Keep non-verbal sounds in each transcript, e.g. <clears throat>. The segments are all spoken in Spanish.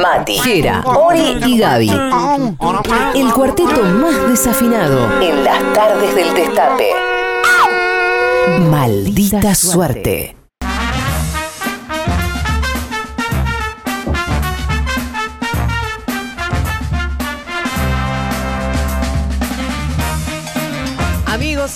Mati, Jera, Ori y Gaby. El cuarteto más desafinado en las tardes del destape. Maldita suerte.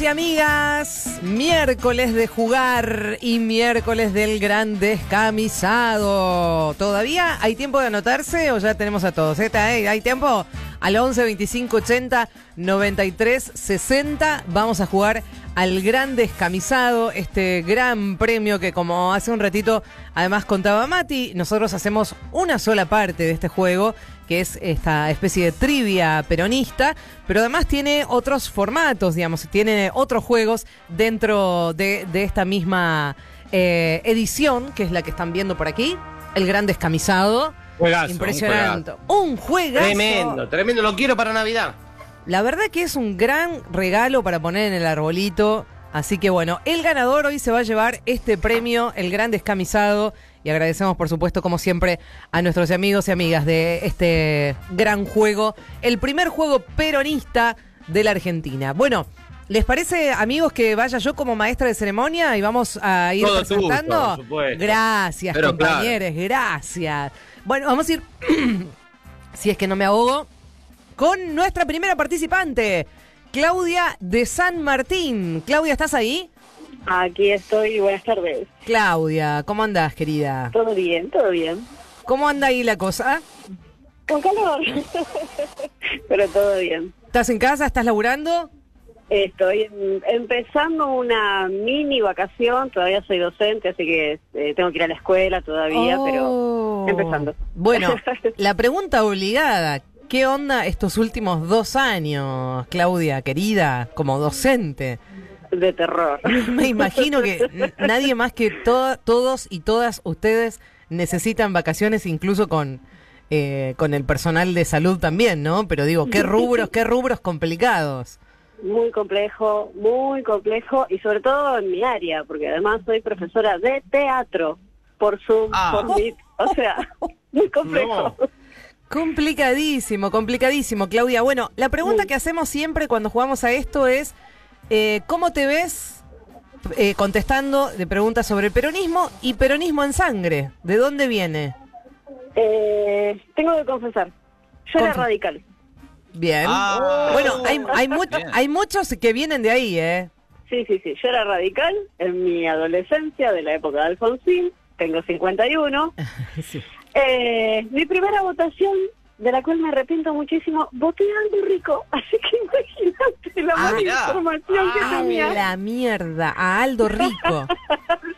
Y amigas, miércoles de jugar y miércoles del gran descamisado. ¿Todavía hay tiempo de anotarse o ya tenemos a todos? ¿Está, eh? ¿Hay tiempo? Al 11 25 80 93 60 vamos a jugar al gran descamisado, este gran premio que como hace un ratito además contaba Mati, nosotros hacemos una sola parte de este juego que es esta especie de trivia peronista, pero además tiene otros formatos, digamos, tiene otros juegos dentro de, de esta misma eh, edición, que es la que están viendo por aquí, el gran descamisado. Juegazo, Impresionante. Un juegazo. Tremendo, tremendo. Lo quiero para Navidad. La verdad que es un gran regalo para poner en el arbolito. Así que bueno, el ganador hoy se va a llevar este premio, el gran descamisado. Y agradecemos, por supuesto, como siempre, a nuestros amigos y amigas de este gran juego. El primer juego peronista de la Argentina. Bueno, ¿les parece, amigos, que vaya yo como maestra de ceremonia y vamos a ir Todo presentando? por. Gracias, Pero compañeros, gracias. Bueno, vamos a ir, <clears throat> si es que no me ahogo, con nuestra primera participante, Claudia de San Martín. Claudia, ¿estás ahí? Aquí estoy, buenas tardes. Claudia, ¿cómo andás, querida? Todo bien, todo bien. ¿Cómo anda ahí la cosa? Con calor, <laughs> pero todo bien. ¿Estás en casa? ¿Estás laburando? Estoy em- empezando una mini vacación, todavía soy docente, así que eh, tengo que ir a la escuela todavía, Oh. pero empezando. Bueno, <laughs> la pregunta obligada. ¿Qué onda estos últimos dos años, Claudia, querida, como docente? De terror. <laughs> Me imagino que nadie más que to- todos y todas ustedes necesitan vacaciones, incluso con, eh, con el personal de salud también, ¿no? Pero digo, qué rubros, qué rubros complicados. Muy complejo, muy complejo y sobre todo en mi área, porque además soy profesora de teatro por Zoom, Ah. por Meet, o sea, <laughs> muy complejo. No. Complicadísimo, complicadísimo, Claudia. Bueno, la pregunta que hacemos siempre cuando jugamos a esto es, eh, ¿cómo te ves eh, contestando de preguntas sobre el peronismo y peronismo en sangre? ¿De dónde viene? Eh, tengo que confesar, yo era radical. Bien. Ah. bueno, hay, hay, mu- Bien. hay muchos que vienen de ahí, ¿eh? Sí, sí, sí. Yo era radical en mi adolescencia, de la época de Alfonsín. Tengo 51. <laughs> Sí. Eh, mi primera votación, de la cual me arrepiento muchísimo, voté a algo rico. <laughs> Así que imagínate la Ah, mala información que A tenía. la mierda, a Aldo Rico. <laughs>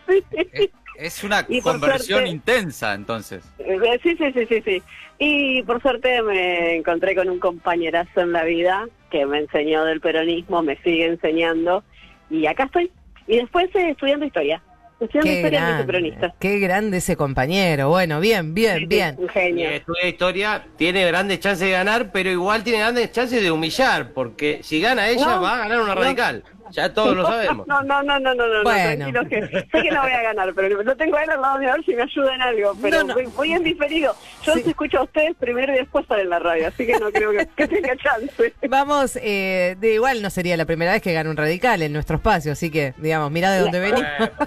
Sí. Eh, Es una Y conversión suerte- intensa, entonces. Eh, sí, sí, sí, sí, sí. Y por suerte me encontré con un compañerazo en la vida que me enseñó del peronismo, me sigue enseñando. Y acá estoy. Y después eh, estudiando historia. Estudiando Qué historia grande, peronista. qué grande ese compañero. Bueno, bien, bien, bien. Un estudia historia, tiene grandes chances de ganar, pero igual tiene grandes chances de humillar, porque si gana ella, No, va a ganar una no. radical. Ya todos lo sabemos. <laughs> No, no, no, no, no, no, Bueno. tranquilo que sé que no voy a ganar, pero lo tengo a él al lado de a ver si me ayuda en algo, pero No, no. voy- voy en diferido. Yo Sí. los escucho a ustedes primero y después sale en la radio, así que no creo que, que tenga chance. <laughs> Vamos, eh, de igual no sería la primera vez que gana un radical en nuestro espacio, así que, digamos, mira de dónde supuesto.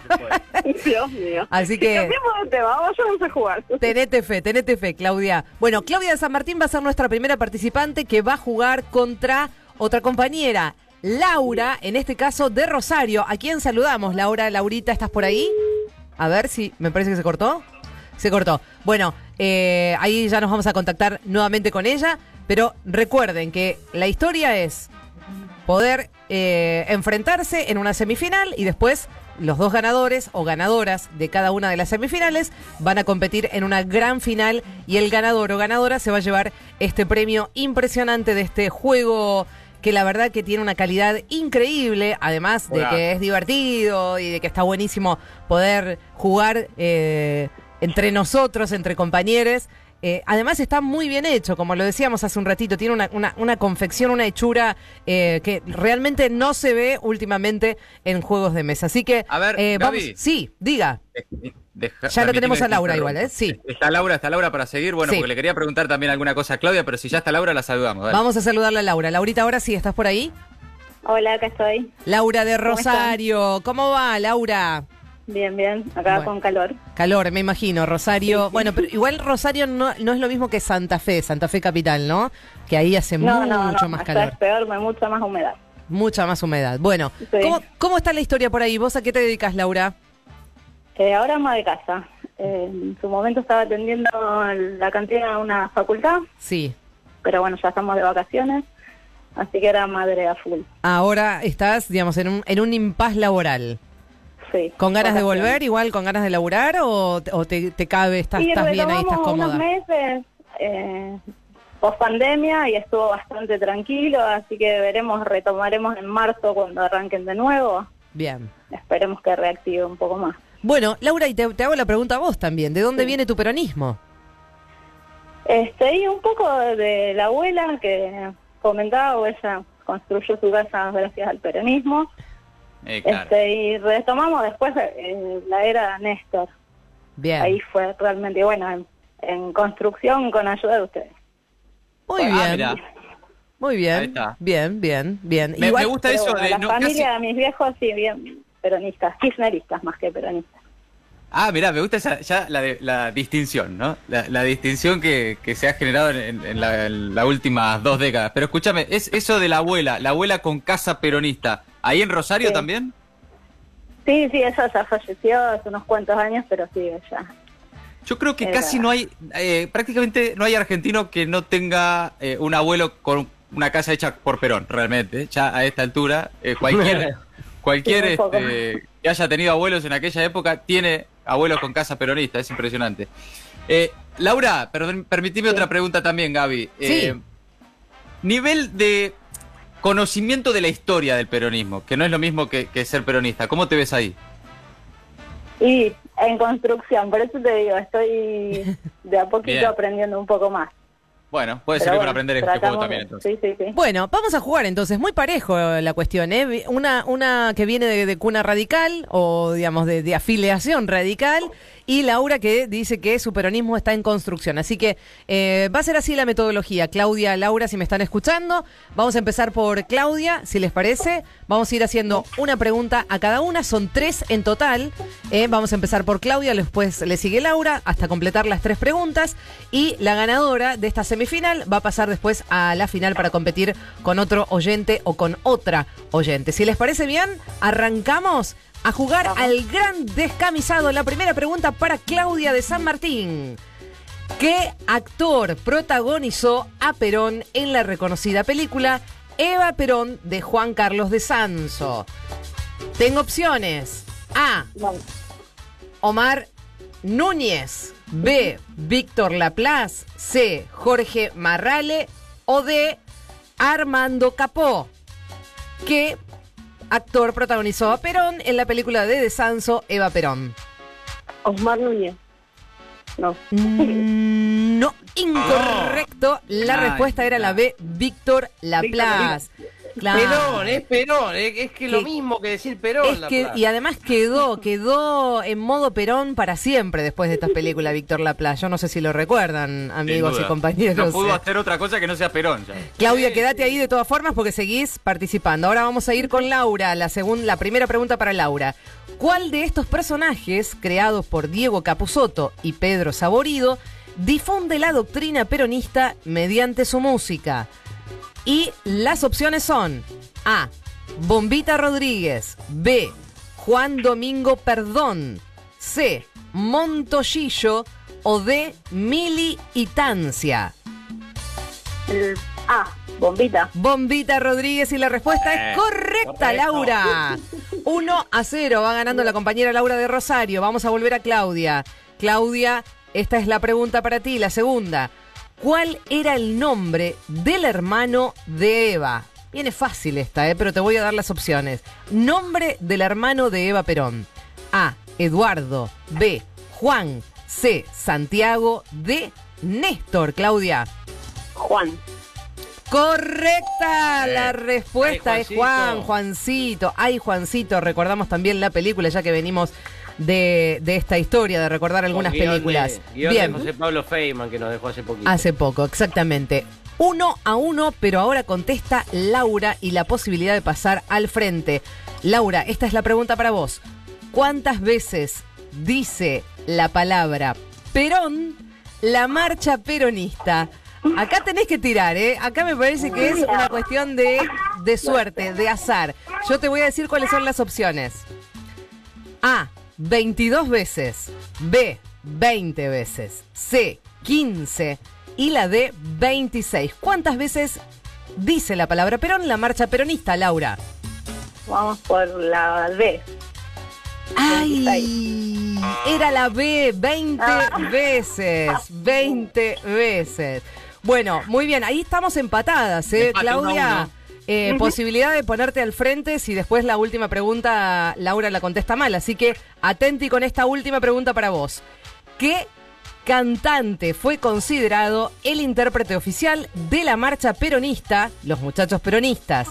<laughs> Dios mío. Así que- de tema, vamos a jugar. Tenete fe, tenete fe, Claudia. Bueno, Claudia de San Martín va a ser nuestra primera participante que va a jugar contra otra compañera, Laura, en este caso de Rosario. ¿A quién saludamos? Laura, Laurita, ¿estás por ahí? A ver si me parece que se cortó. Se cortó. Bueno, eh, ahí ya nos vamos a contactar nuevamente con ella. Pero recuerden que la historia es poder eh, enfrentarse en una semifinal y después los dos ganadores o ganadoras de cada una de las semifinales van a competir en una gran final y el ganador o ganadora se va a llevar este premio impresionante de este juego que la verdad que tiene una calidad increíble, además de que es divertido y de que está buenísimo poder jugar eh, entre nosotros, entre compañeros. Eh, además está muy bien hecho, como lo decíamos hace un ratito, tiene una, una, una confección, una hechura eh, que realmente no se ve últimamente en juegos de mesa. Así que, A ver, eh, Gaby. vamos, sí, diga. Deja- Ya lo tenemos a Laura igual, ¿eh? Sí. Está Laura, está Laura para seguir. Bueno, Sí. porque le quería preguntar también alguna cosa a Claudia, pero si ya está Laura, la saludamos. dale. Vamos a saludarle a Laura. Laurita, ahora sí, ¿estás por ahí? Hola, acá estoy. Laura de. Rosario, ¿cómo va, Laura? Bien, bien. Acá Bueno. con calor. Calor, me imagino, Rosario. Bueno, pero igual Rosario no, no es lo mismo que Santa Fe, Santa Fe capital, ¿no? Que ahí hace No, mucho no, más acá calor, es peor, mucha más humedad. mucha más humedad. Bueno, Sí. ¿cómo, ¿cómo está la historia por ahí? ¿Vos a qué te dedicas, Laura? Eh, ahora ama de casa. Eh, en su momento estaba atendiendo la cantina de una facultad, Sí. pero bueno, ya estamos de vacaciones, así que era madre a full. Ahora estás, digamos, en un, en un impas laboral. Sí. ¿Con ganas de volver, igual con ganas de laburar o, o te, te cabe, estás, y estás bien ahí, estás cómoda? unos meses eh, post pandemia y estuvo bastante tranquilo, así que veremos, retomaremos en marzo cuando arranquen de nuevo. Bien. Esperemos que reactive un poco más. Bueno, Laura, y te, te hago la pregunta a vos también. ¿De dónde viene tu peronismo? Este, y un poco de la abuela que comentaba, o ella construyó su casa gracias al peronismo. Eh, claro. Este, y retomamos después eh, la era Néstor. Bien. Ahí fue realmente, bueno, en, en construcción con ayuda de ustedes. Muy Ah, bien. Muy bien. Ahí está. Bien, bien, bien. Me, Igual- me gusta eso bueno, de la no, familia casi- de mis viejos sí, bien peronistas, kirchneristas más que peronistas. Ah, mirá, me gusta esa- ya la, de- la distinción, ¿no? La, la distinción que, que se ha generado en, en- en la- en las últimas dos décadas. Pero escúchame, es eso de la abuela, la abuela con casa peronista. ¿Ahí en Rosario Sí. también? Sí, sí, ella ya falleció hace unos cuantos años, pero sí, ella. Yo creo que Era- casi no hay, eh, prácticamente no hay argentino que no tenga eh, un abuelo con una casa hecha por Perón, realmente. Ya a esta altura, eh, cualquier, <laughs> cualquier este, que haya tenido abuelos en aquella época tiene abuelos con casa peronista, es impresionante. Eh, Laura, perdón, permitime Sí. otra pregunta también, Gaby. Eh, Sí. Nivel de conocimiento de la historia del peronismo, que no es lo mismo que, que ser peronista. ¿Cómo te ves ahí? Y en construcción, por eso te digo, estoy de a poquito Bien. aprendiendo un poco más. Bueno, puede Pero servir bueno, para aprender este juego también, entonces. Sí, sí, sí. Bueno, vamos a jugar entonces. Muy parejo la cuestión, ¿eh? Una, una que viene de, de cuna radical o, digamos, de, de afiliación radical y Laura que dice que su peronismo está en construcción. Así que eh, va a ser así la metodología. Claudia, Laura, si me están escuchando, vamos a empezar por Claudia, si les parece. Vamos a ir haciendo una pregunta a cada una. Son tres en total. ¿eh? Vamos a empezar por Claudia, después le sigue Laura hasta completar las tres preguntas. Y la ganadora de esta semifinal va a pasar después a la final para competir con otro oyente o con otra oyente. Si les parece bien, arrancamos a jugar al gran descamisado. La primera pregunta para Claudia de San Martín. ¿Qué actor protagonizó a Perón en la reconocida película Eva Perón de Juan Carlos de Sanso? Tengo opciones. A. Omar Núñez. B. Víctor Laplace. C. Jorge Marrale. O D. Armando Capó. ¿Qué actor protagonizó a Perón en la película de De Sanso, Eva Perón? Osmar Núñez. No. Mm, No, incorrecto. La Ay, respuesta era la B, Víctor Laplace. Claro. Perón, es Perón, es, es que lo Que- mismo que decir Perón. Es la que, plata. y además quedó, quedó en modo Perón para siempre después de esta película, Víctor Laplace. Yo no sé si lo recuerdan, amigos y compañeros. No pudo hacer otra cosa que no sea Perón. ya. Claudia, quédate ahí de todas formas porque seguís participando. Ahora vamos a ir con Laura, la segunda, la primera pregunta para Laura. ¿Cuál de estos personajes, creados por Diego Capusotto y Pedro Saborido, difunde la doctrina peronista mediante su música? Y las opciones son A. Bombita Rodríguez. B. Juan Domingo Perdón. C. Montollillo. O D. Mili y Tancia. El A, bombita. Bombita Rodríguez y la respuesta Eh, es correcta, correcto. Laura. <laughs> 1 a 0 va ganando la compañera Laura de Rosario. Vamos a volver a Claudia. Claudia, esta es la pregunta para ti, la segunda. ¿Cuál era el nombre del hermano de Eva? Viene fácil esta, ¿eh? pero te voy a dar las opciones. Nombre del hermano de Eva Perón. A. Eduardo. B. Juan. C. Santiago. D. Néstor, Claudia. Juan. Correcta, la respuesta Ay, es Juan. Juancito. Ay, Juancito, recordamos también la película, ya que venimos de, de esta historia, de recordar algunas guion películas. de- guion Bien, de José Pablo Feynman, que nos dejó hace poquito. hace poco, exactamente. Uno a uno, pero ahora contesta Laura y la posibilidad de pasar al frente. Laura, esta es la pregunta para vos. ¿Cuántas veces dice la palabra Perón la marcha peronista? Acá tenés que tirar, ¿eh? Acá me parece que es una cuestión de, de suerte, de azar. Yo te voy a decir cuáles son las opciones. A, 22 veces. B, 20 veces. C, 15. Y la D, 26. ¿Cuántas veces dice la palabra Perón la marcha peronista, Laura? Vamos por la B. ¡Ay! Era la B, 20 Ah. veces. 20 veces. Bueno, muy bien, ahí estamos empatadas, ¿eh, Empate, uno a Eh, posibilidad de ponerte al frente si después la última pregunta Laura la contesta mal. Así que atenti con esta última pregunta para vos. ¿Qué cantante fue considerado el intérprete oficial de la marcha peronista, los muchachos peronistas?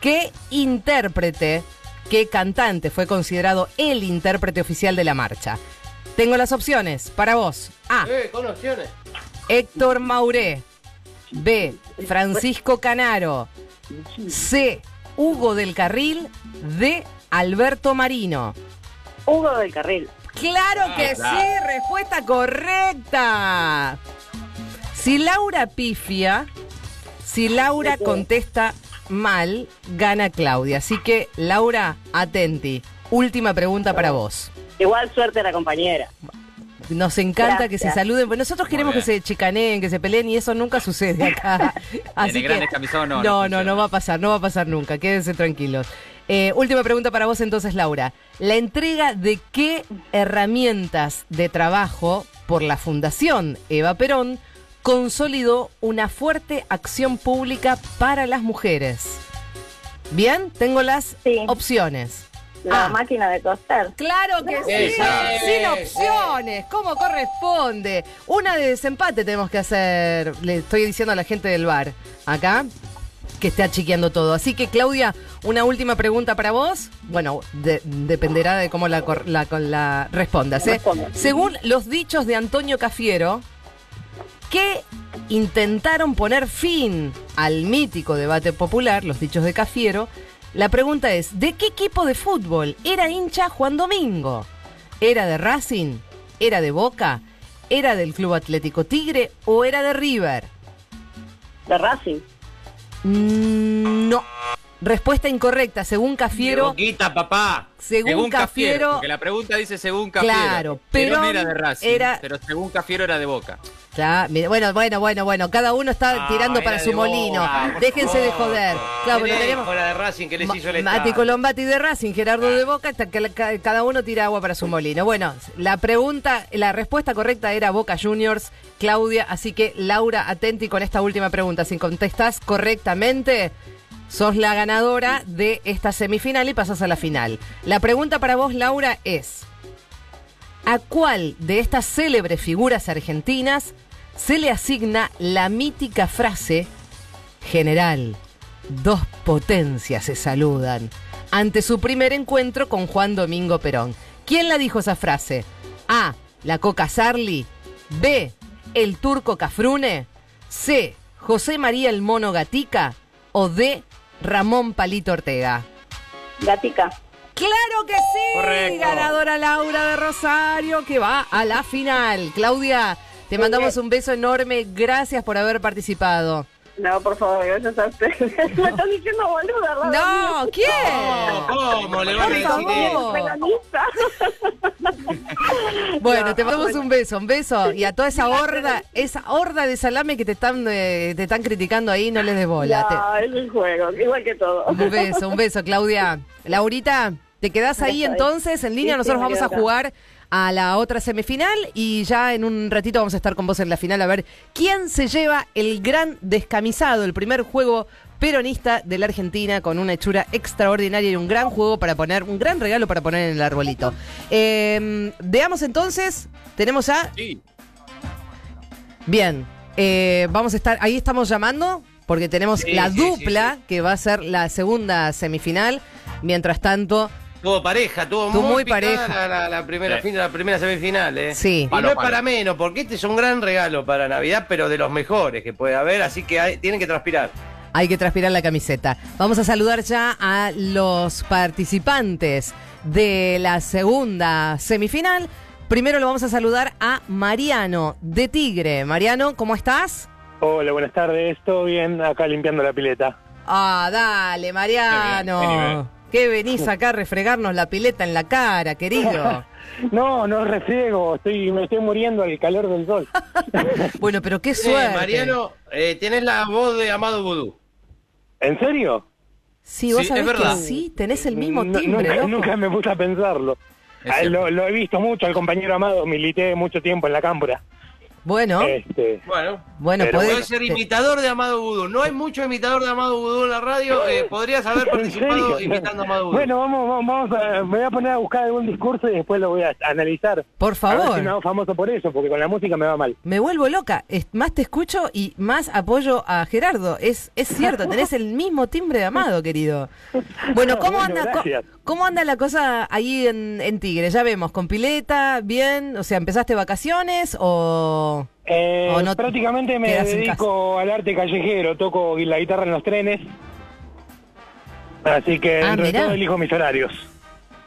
¿Qué intérprete, qué cantante fue considerado el intérprete oficial de la marcha? Tengo las opciones para vos. A. Eh, con opciones. Héctor Mauré. B. Francisco Canaro. C. Hugo del Carril. D. Alberto Marino. Hugo del Carril. Claro que claro. sí, respuesta correcta. Si Laura pifia, si Laura contesta mal, gana Claudia. Así que, Laura, atenti. Última pregunta para vos. Igual suerte a la compañera. Nos encanta Gracias. que se saluden, pues nosotros queremos que se chicaneen, que se peleen y eso nunca sucede <laughs> acá. Así el grandes camisón no, no no, no va a pasar, no va a pasar nunca. Quédense tranquilos. Eh, última pregunta para vos entonces, Laura. ¿La entrega de qué herramientas de trabajo por la Fundación Eva Perón consolidó una fuerte acción pública para las mujeres? Bien, tengo las Sí. opciones. La Ah. máquina de coser. Claro que sí, Esa. sin opciones, como corresponde. Una de desempate tenemos que hacer, le estoy diciendo a la gente del bar, acá, que esté achiqueando todo. Así que, Claudia, una última pregunta para vos. Bueno, de- dependerá de cómo la, la, la respondas. ¿eh? Responda. Según los dichos de Antonio Cafiero, que intentaron poner fin al mítico debate popular, los dichos de Cafiero, la pregunta es, ¿de qué equipo de fútbol era hincha Juan Domingo? ¿Era de Racing? ¿Era de Boca? ¿Era del Club Atlético Tigre o era de River? De Racing. Mm, No. Respuesta incorrecta, según De Cafiero. Boquita, papá. Según, Cafiero, Porque la pregunta dice según Cafiero. Claro, Perón Perón era de Racing, era- pero según Cafiero era de Boca. Claro, bueno, bueno, bueno, bueno, cada uno está Ah, tirando para de su Boca, molino. Déjense de joder. Claro, pero tenemos de Racing que les Ma- hizo el Mati. Colombati de Racing, Gerardo de Boca, hasta que la- ca- cada uno tira agua para su molino. Bueno, la pregunta, la respuesta correcta era Boca Juniors, Claudia, así que Laura, atenti con esta última pregunta. Si contestás correctamente, sos la ganadora de esta semifinal y pasas a la final. La pregunta para vos, Laura, es ¿a cuál de estas célebres figuras argentinas se le asigna la mítica frase General, dos potencias se saludan ante su primer encuentro con Juan Domingo Perón. ¿Quién la dijo esa frase? A. La Coca Sarli. B. El Turco Cafrune. C. José María el Mono Gatica. O D. Ramón Palito Ortega. Gatica. ¡Claro que sí! Correcto. Ganadora Laura de Rosario que va a la final. Claudia, te mandamos un beso enorme. Gracias por haber participado. No, por favor, gracias a ustedes. Me están diciendo boluda, ¿verdad? No, ¿quién? ¿Cómo? ¿Cómo le van a decir. Bueno, te mandamos un beso, un beso. Y a toda esa horda, esa horda de salame que te están, eh, te están criticando ahí, no les des bola. Te- No, es un juego, igual que todo. Un beso, un beso, Claudia. <laughs> Laurita, ¿te quedás ahí entonces en línea? Sí, Nosotros vamos a acá. A la otra semifinal y ya en un ratito vamos a estar con vos en la final a ver quién se lleva el gran descamisado, el primer juego peronista de la Argentina con una hechura extraordinaria y un gran juego para poner, un gran regalo para poner en el arbolito. Eh, veamos entonces, tenemos a Sí. Bien, eh, vamos a estar, ahí estamos llamando porque tenemos Sí, la sí, dupla que va a ser la segunda semifinal. Mientras tanto, Tuvo pareja, tuvo, muy muy, picada pareja. La, la- la primera, Sí. fin- la primera semifinal, ¿eh? Sí. Y Palo, no es palo. para menos, porque este es un gran regalo para Navidad, pero de los mejores que puede haber, así que hay- tienen que transpirar. hay que transpirar la camiseta. Vamos a saludar ya a los participantes de la segunda semifinal. Primero lo vamos a saludar a Mariano de Tigre. Mariano, ¿cómo estás? Hola, buenas tardes. ¿Todo bien? Acá limpiando la pileta. Ah, dale, Mariano. Qué bien, qué nivel. ¿Qué venís acá a refregarnos la pileta en la cara, querido? <laughs> No, no refriego. Estoy, me estoy muriendo al calor del sol. <laughs> Bueno, pero qué Eh, suerte. Mariano, eh, tenés la voz de Amado Vudú. ¿En serio? Sí, vos Sí, sabés es verdad. que sí, tenés el mismo No- timbre, nunca, me puse a pensarlo. Ah, lo, lo he visto mucho al compañero Amado. Milité mucho tiempo en la cámpora. Bueno, Este, Bueno, bueno, podés- puede ser imitador de Amado Vudú. No hay mucho imitador de Amado Vudú en la radio. eh, podrías haber ¿En participado imitando a Amado Vudú. Bueno, vamos, vamos, vamos a, me voy a poner a buscar algún discurso y después lo voy a analizar. Por A ver favor. si me hago famoso por eso, porque con la música me va mal. Me vuelvo loca. Es- más te escucho y más apoyo a Gerardo. Es, es cierto, tenés el mismo timbre de amado, querido. Bueno, ¿cómo Bueno, anda, gracias. cómo anda la cosa ahí en, en Tigre? Ya vemos, con pileta, bien. O sea, ¿empezaste vacaciones o...? Eh, ¿O no prácticamente me dedico al arte callejero, toco la guitarra en los trenes. Así que Ah, dentro de todo elijo mis horarios.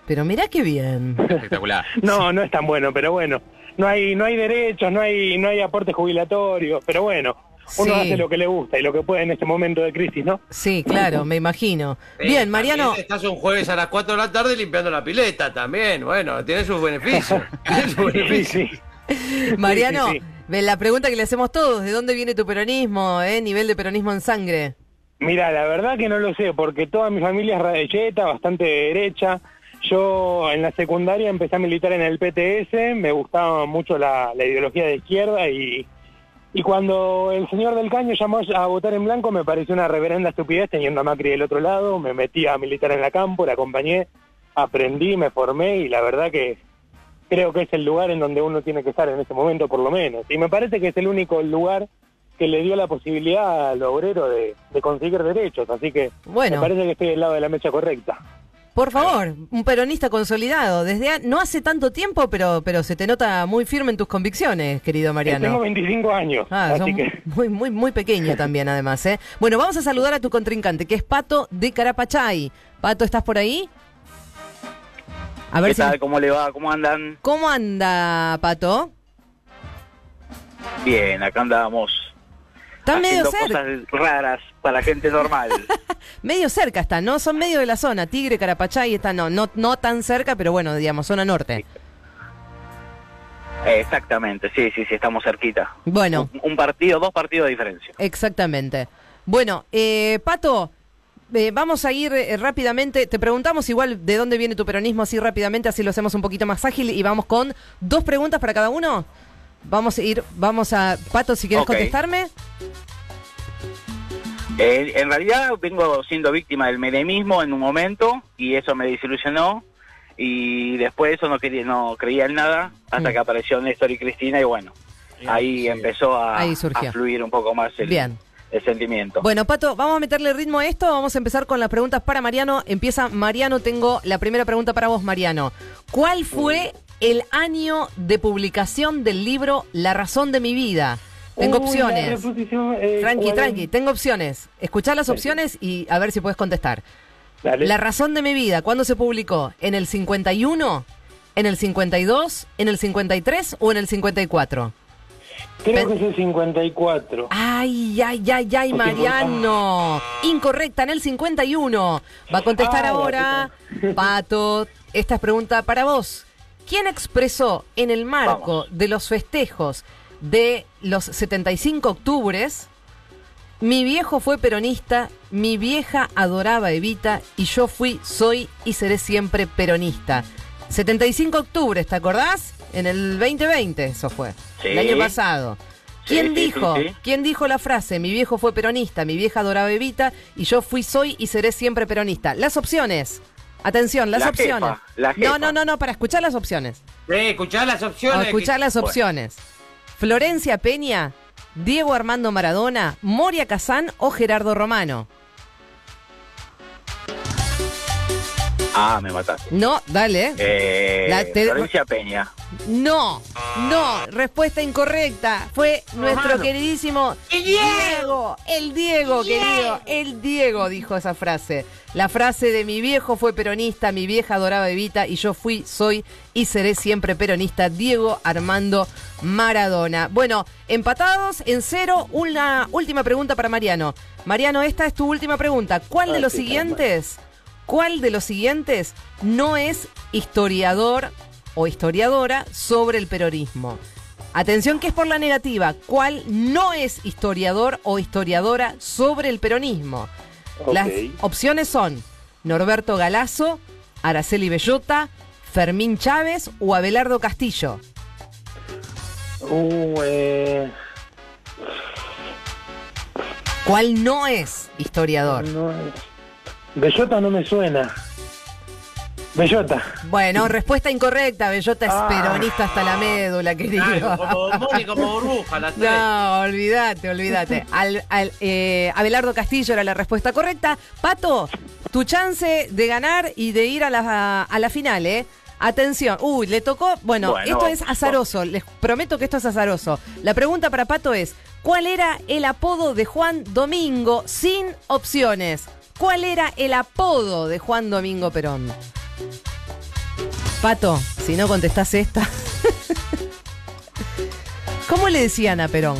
Pero mirá qué bien. Espectacular. <laughs> No, no es tan bueno, pero bueno. No hay, no hay derechos, no hay, no hay aporte jubilatorio, pero bueno, uno Sí. hace lo que le gusta y lo que puede en este momento de crisis, ¿no? Sí, claro, me imagino. Eh, Bien, Mariano. Estás un jueves a las 4 de la tarde limpiando la pileta también. Bueno, tiene sus beneficios. <laughs> Tiene sus beneficios. sí. Mariano, sí, sí. La pregunta que le hacemos todos, ¿de dónde viene tu peronismo, eh? Nivel de peronismo en sangre. Mira, la verdad que no lo sé, porque toda mi familia es radecheta, bastante derecha. Yo en la secundaria empecé a militar en el PTS, me gustaba mucho la, la ideología de izquierda y, y cuando el señor del Caño llamó a votar en blanco me pareció una reverenda estupidez teniendo a Macri del otro lado, me metí a militar en la campo, la acompañé, aprendí, me formé y la verdad que creo que es el lugar en donde uno tiene que estar en ese momento por lo menos. Y me parece que es el único lugar que le dio la posibilidad al obrero de, de conseguir derechos, así que Bueno. me parece que estoy del lado de la mecha correcta. Por favor, un peronista consolidado. Desde a- no hace tanto tiempo, pero, pero se te nota muy firme en tus convicciones, querido Tengo Mariano. 25 años, Ah, así son que muy, muy, muy pequeño también, además. ¿eh? Bueno, vamos a saludar a tu contrincante, que es Pato de Carapachay. Pato, ¿estás por ahí? A ver ¿Qué si. tal? ¿Cómo le va? ¿Cómo andan? ¿Cómo anda, Pato? Bien, acá andamos Está medio cerca. cosas raras para gente normal. <laughs> Medio cerca está, ¿no? Son medio de la zona. Tigre, Carapachay está, no, no, no tan cerca, pero bueno, digamos, zona norte. Eh, Exactamente, sí, sí, sí, estamos cerquita. Bueno, Un, un partido, dos partidos de diferencia. exactamente. Bueno, eh, Pato, eh, vamos a ir eh, rápidamente. Te preguntamos igual de dónde viene tu peronismo así rápidamente, así lo hacemos un poquito más ágil y vamos con dos preguntas para cada uno. Vamos a ir, vamos a... Pato, si quieres contestarme. Eh, en realidad vengo siendo víctima del menemismo en un momento y eso me desilusionó y después de eso no quería, no creía en nada hasta Mm. que apareció Néstor y Cristina y bueno, ahí sí. empezó a, Ahí a fluir un poco más el, Bien. El sentimiento. Bueno, Pato, vamos a meterle ritmo a esto. Vamos a empezar con las preguntas para Mariano. Empieza Mariano. Tengo la primera pregunta para vos, Mariano. ¿Cuál fue el año de publicación del libro La razón de mi vida? Tengo Uy, opciones. eh, Tranqui, tranqui. Tengo opciones. Escuchá las opciones y a ver si puedes contestar. Dale. La razón de mi vida, ¿cuándo se publicó? ¿En el 51? ¿En el 52? ¿En el 53 o en el 54? Creo que es el 54. Ay, ay, ay, ay, Mariano. Incorrecta, en el 51. Va a contestar Ah, ahora, <laughs> Pato. Esta es pregunta para vos. ¿Quién expresó en el marco Vamos. de los festejos de los 75 octubres? Mi viejo fue peronista, mi vieja adoraba Evita y yo fui, soy y seré siempre peronista. 75 octubre, ¿te acordás? En el 2020 eso fue, Sí. el año pasado. ¿Quién Sí, sí, dijo? sí, sí. ¿Quién dijo la frase? Mi viejo fue peronista, mi vieja adoraba Evita y yo fui, soy y seré siempre peronista. Las opciones. Atención, las La opciones. jefa, la no, jefa. no, no, no, para escuchar las opciones. Eh, escuchá las opciones. Vamos a escuchar que- las opciones. Florencia Peña, Diego Armando Maradona, Moria Kazán o Gerardo Romano. Ah, me mataste. No, dale. Eh, La te- Florencia Peña. No, no, respuesta incorrecta. Fue nuestro queridísimo Diego. El Diego, querido. El Diego dijo esa frase. La frase de mi viejo fue peronista, mi vieja adoraba Evita y yo fui, soy y seré siempre peronista. Diego Armando Maradona. Bueno, empatados en cero. Una última pregunta para Mariano. Mariano, esta es tu última pregunta. ¿Cuál de Ay, los siguientes? ¿Cuál de los siguientes no es historiador o historiadora sobre el peronismo? Atención que es por la negativa. ¿Cuál no es historiador o historiadora sobre el peronismo? Las opciones son Norberto Galazo, Araceli Bellota, Fermín Chávez o Abelardo Castillo. Uh, eh, ¿Cuál no es historiador? no, Bellota no me suena. Bellota. Bueno, respuesta incorrecta. Bellota es Ah. peronista hasta la médula, querido. Claro, como <laughs> Mónica, como burbuja, las tres. No, olvídate, olvídate. Al, al, eh, Abelardo Castillo era la respuesta correcta. Pato, tu chance de ganar y de ir a la, a la final, ¿eh? Atención. Uy, le tocó. Bueno, Bueno, esto es azaroso. Les prometo que esto es azaroso. La pregunta para Pato es: ¿Cuál era el apodo de Juan Domingo sin opciones? ¿Cuál era el apodo de Juan Domingo Perón? Pato, si no contestás esta. <laughs> ¿Cómo le decían a Perón?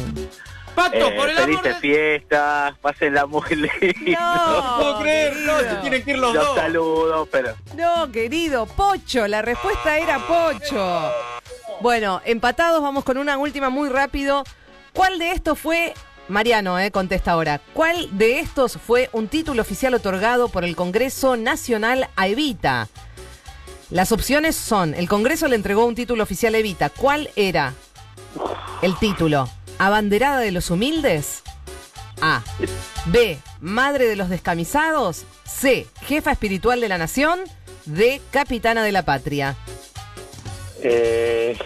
Pato, Eh, por el amor de... fiestas, pásenla muy lindo. <laughs> No, puedo creer, no, querido. se tienen que ir los Los dos. saludos, pero No, querido, Pocho, la respuesta era Pocho. Bueno, empatados, vamos con una última muy rápido. ¿Cuál de estos fue, Mariano, eh, contesta ahora, cuál de estos fue un título oficial otorgado por el Congreso Nacional a Evita? Las opciones son, el Congreso le entregó un título oficial a Evita. ¿Cuál era el título? ¿Abanderada de los humildes? A. B. Madre de los descamisados. C. Jefa espiritual de la nación. D. Capitana de la patria. Eh,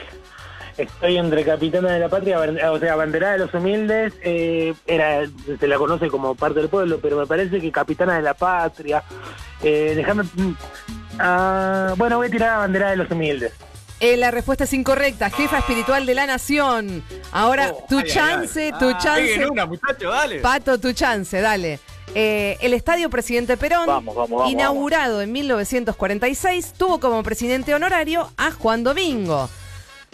estoy entre Capitana de la Patria, o sea, Banderada de los Humildes, eh, era, se la conoce como parte del pueblo, pero me parece que Capitana de la Patria. Eh, déjame. ah, bueno, voy a tirar a Banderada de los Humildes. Eh, la respuesta es incorrecta. Jefa espiritual de la nación. Ahora, Oh, tu ay, ay, chance, ay. tu Ah, chance. una, muchacho, dale. Pato, tu chance, dale. Eh, el Estadio Presidente Perón, Vamos, vamos, vamos, inaugurado en 1946, tuvo como presidente honorario a Juan Domingo.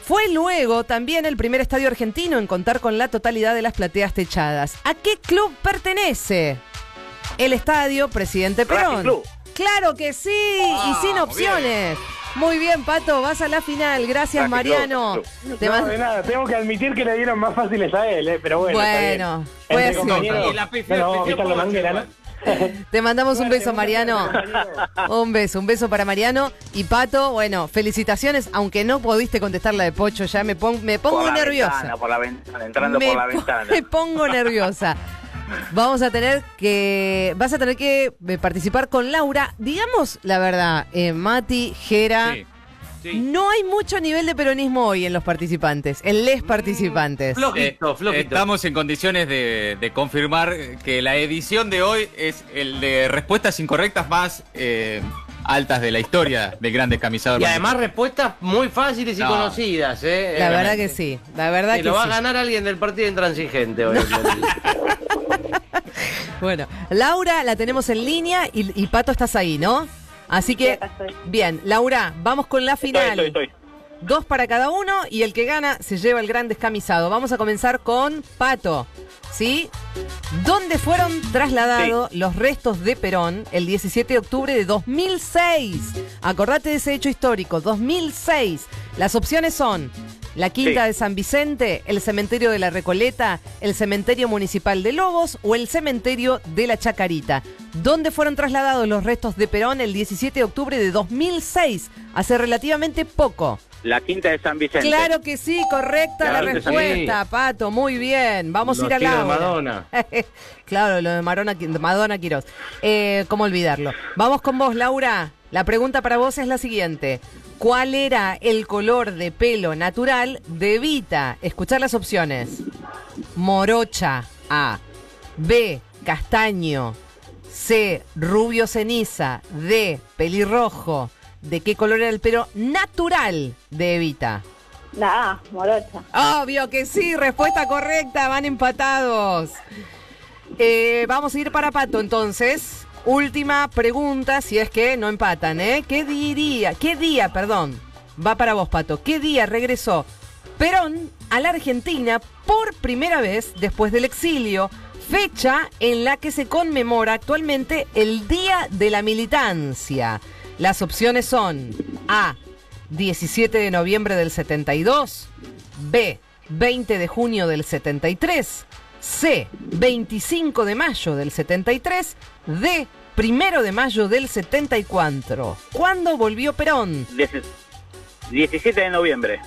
Fue luego también el primer estadio argentino en contar con la totalidad de las plateas techadas. ¿A qué club pertenece? El Estadio Presidente Perón. Club. Claro que sí, y sin Vamos, opciones. Muy bien, Pato, vas a la final. Gracias, Racing Mariano. Club, Te no, de nada, tengo que admitir que le dieron más fáciles a él, eh, pero bueno. está bien. Bueno, fue <laughs> Te mandamos un beso, Mariano. Un beso, un beso para Mariano. Y Pato, bueno, felicitaciones, aunque no pudiste contestar la de Pocho, ya me, pon- me pongo por la nerviosa. ventana, por la ventana, entrando me, por la ventana. <laughs> me pongo nerviosa. Vamos a tener que. Vas a tener que eh, participar con Laura. Digamos la verdad, eh, Mati, Jera. Sí. Sí. No hay mucho nivel de peronismo hoy en los participantes, en les participantes. Flojito, Eh, flojito. Estamos en condiciones de, de confirmar que la edición de hoy es el de respuestas incorrectas más eh, altas de la historia de grandes camisados. Y además respuestas muy fáciles y No. conocidas, ¿eh? La verdad que sí, la verdad Sí, que lo va sí. a ganar alguien del partido intransigente hoy. <laughs> Bueno, Laura la tenemos en línea y, y Pato estás ahí, ¿no? Así que, bien, Laura, vamos con la final. Estoy, estoy, estoy. Dos para cada uno y el que gana se lleva el gran descamisado. Vamos a comenzar con Pato. ¿Sí? ¿Dónde fueron trasladados los restos de Perón el 17 de octubre de 2006? Acordate de ese hecho histórico, 2006. Las opciones son la Quinta Sí. de San Vicente, el Cementerio de la Recoleta, el Cementerio Municipal de Lobos o el Cementerio de la Chacarita. ¿Dónde fueron trasladados los restos de Perón el 17 de octubre de 2006? Hace relativamente poco. La quinta de San Vicente. Claro que sí, correcta Claro la sí. respuesta, Pato, muy bien. Vamos a ir a Laura. Madonna. <laughs> claro, lo de Marona, de Madonna Quiroz. Eh, ¿Cómo olvidarlo? Vamos con vos, Laura. La pregunta para vos es la siguiente. ¿Cuál era el color de pelo natural de Vita? Escuchar las opciones. morocha. A. B. Castaño. C. Rubio ceniza. D. Pelirrojo. ¿De qué color era el pelo natural de Evita? La A, morocha. Obvio que sí, respuesta correcta, van empatados. Eh, vamos a ir para Pato entonces. Última pregunta, si es que no empatan, ¿eh? ¿Qué diría? ¿Qué día, perdón? Va para vos, Pato. ¿Qué día regresó Perón a la Argentina por primera vez después del exilio? Fecha en la que se conmemora actualmente el Día de la Militancia. Las opciones son A. 17 de noviembre del 72, B. 20 de junio del 73, C. 25 de mayo del 73, D. Primero de mayo del 74. ¿Cuándo volvió Perón? 17 de noviembre.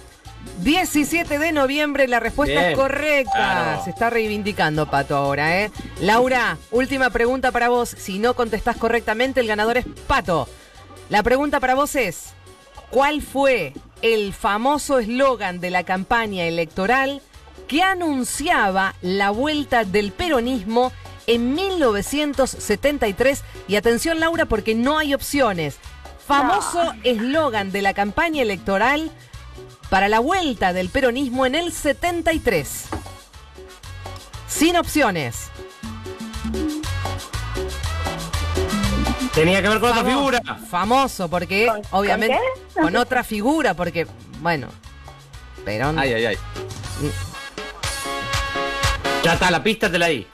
17 de noviembre, la respuesta Bien, es correcta. claro. Se está reivindicando, Pato, ahora, ¿eh? Laura, última pregunta para vos. Si no contestás correctamente, el ganador es Pato. La pregunta para vos es, ¿cuál fue el famoso eslogan de la campaña electoral que anunciaba la vuelta del peronismo en 1973? Y atención, Laura, porque no hay opciones. Famoso eslogan de la campaña electoral para la vuelta del peronismo en el 73. Sin opciones. Tenía que ver con otra figura. Famoso, porque ¿Con- obviamente con otra figura, porque, bueno, Perón. Ay, ay, ay. Ya está, la pista te la di.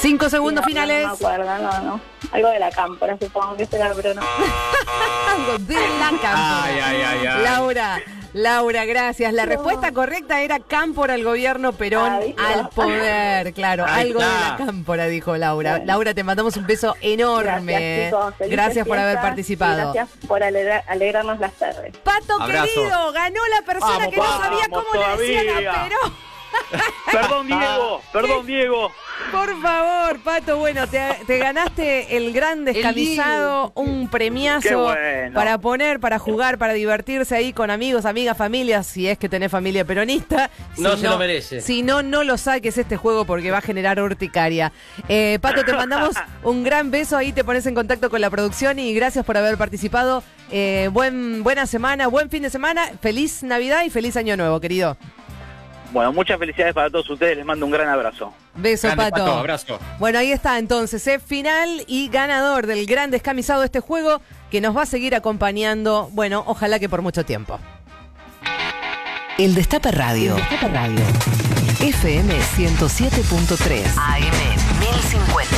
Cinco segundos No, finales. No, me acuerdo, no, no. Algo de la cámpora, supongo que será, pero no. <laughs> Algo de la cámpora. Ay, ay, ay, ay. Laura, Laura, gracias. La No. respuesta correcta era cámpora al gobierno, Perón Ah, al poder. Claro, Ahí algo de la cámpora, dijo Laura. Bueno. Laura, te mandamos un beso enorme. Gracias, Gracias por haber participado. Gracias por alegra- alegrarnos las tardes. Pato Abrazo. querido, ganó la persona Vamos, que no vamos, sabía cómo le decían todavía. a Perón. <laughs> Perdón, Diego. Perdón, Diego. Por favor, Pato, bueno, te, te ganaste el gran descamisado, un premiazo bueno. para poner, para jugar, para divertirse ahí con amigos, amigas, familias, si es que tenés familia peronista. Si No se lo merece. Si no, no lo saques este juego porque va a generar urticaria. Eh, Pato, te mandamos <laughs> un gran beso, ahí te pones en contacto con la producción y gracias por haber participado. Eh, buen, buena semana, buen fin de semana, feliz Navidad y feliz Año Nuevo, querido. Bueno, muchas felicidades para todos ustedes. Les mando un gran abrazo. Beso, Grande, Pato. Pato, abrazo. Bueno, ahí está entonces, ¿eh? final y ganador del gran descamisado de este juego que nos va a seguir acompañando, bueno, ojalá que por mucho tiempo. El Destape Radio. FM 107.3. AM